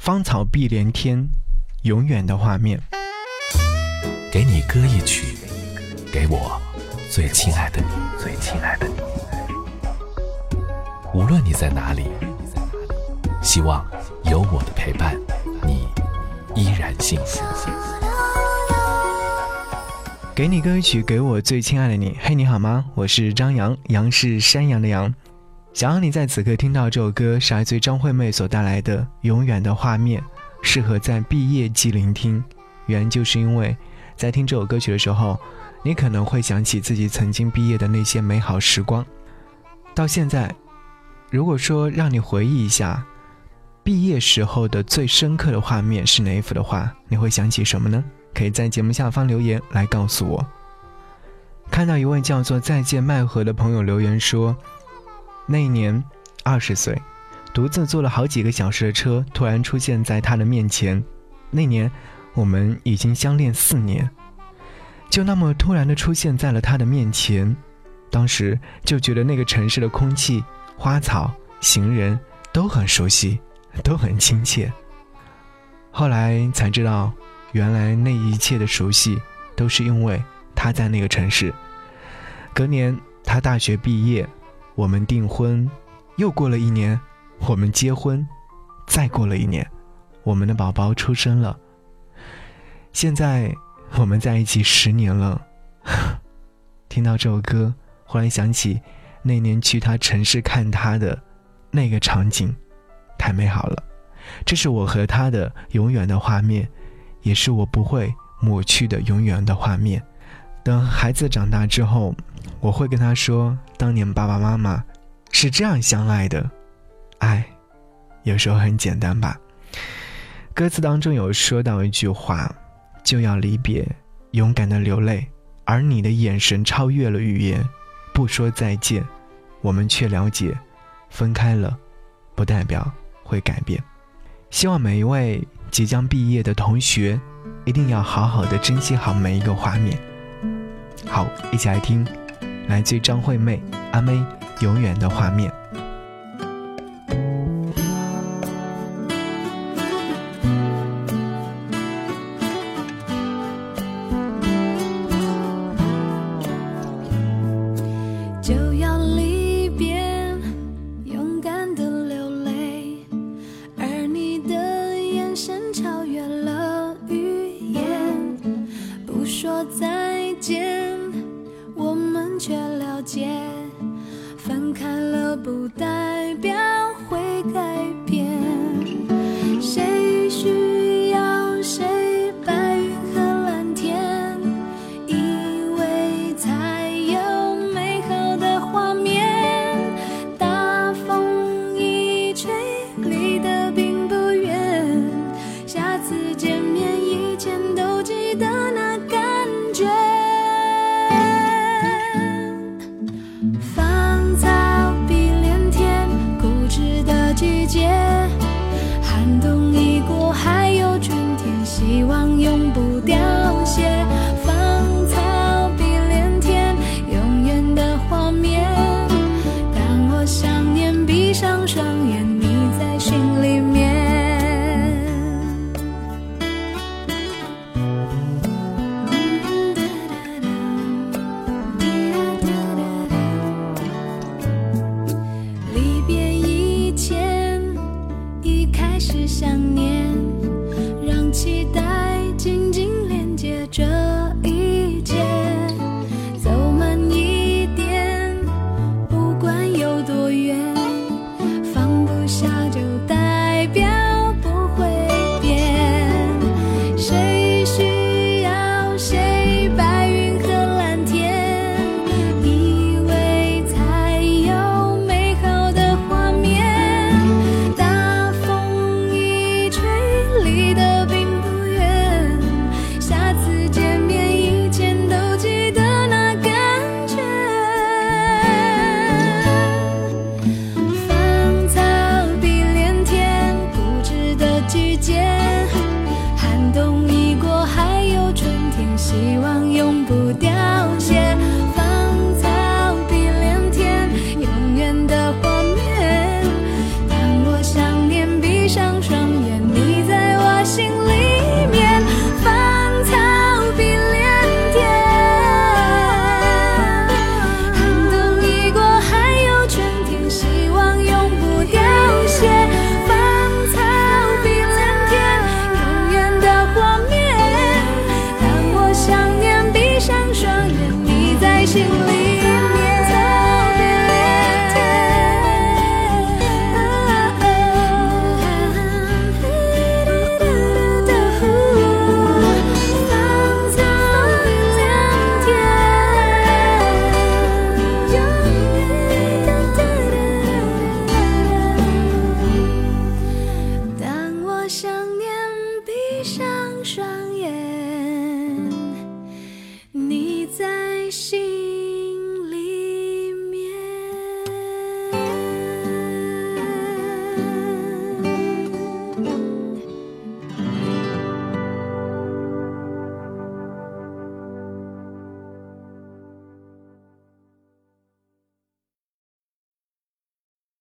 芳草碧连天，永远的画面。给你歌一曲，给我最亲爱的你，最亲爱的你。无论你在哪里，希望有我的陪伴，你依然幸福。给你歌曲，给我最亲爱的你。嘿，你好吗？我是张扬，杨是山羊的羊。想要你在此刻听到这首歌，是来自张惠妹所带来的《永远的画面》，适合在毕业季聆听。原因就是因为，在听这首歌曲的时候，你可能会想起自己曾经毕业的那些美好时光。到现在，如果说让你回忆一下毕业时候的最深刻的画面是哪一幅的话，你会想起什么呢？可以在节目下方留言来告诉我。看到一位叫做“再见麦河”的朋友留言说。那一年，二十岁，独自坐了好几个小时的车，突然出现在他的面前。那年，我们已经相恋四年，就那么突然的出现在了他的面前。当时就觉得那个城市的空气、花草、行人都很熟悉，都很亲切。后来才知道，原来那一切的熟悉，都是因为他在那个城市。隔年，他大学毕业。我们订婚，又过了一年，我们结婚，再过了一年，我们的宝宝出生了。现在我们在一起十年了。听到这首歌，忽然想起那年去他城市看他的那个场景，太美好了。这是我和他的永远的画面，也是我不会抹去的永远的画面。等孩子长大之后。我会跟他说，当年爸爸妈妈是这样相爱的，爱有时候很简单吧。歌词当中有说到一句话，就要离别，勇敢的流泪，而你的眼神超越了语言，不说再见，我们却了解，分开了，不代表会改变。希望每一位即将毕业的同学，一定要好好的珍惜好每一个画面。好，一起来听。来自张惠妹、阿妹，永远的画面。不到相生。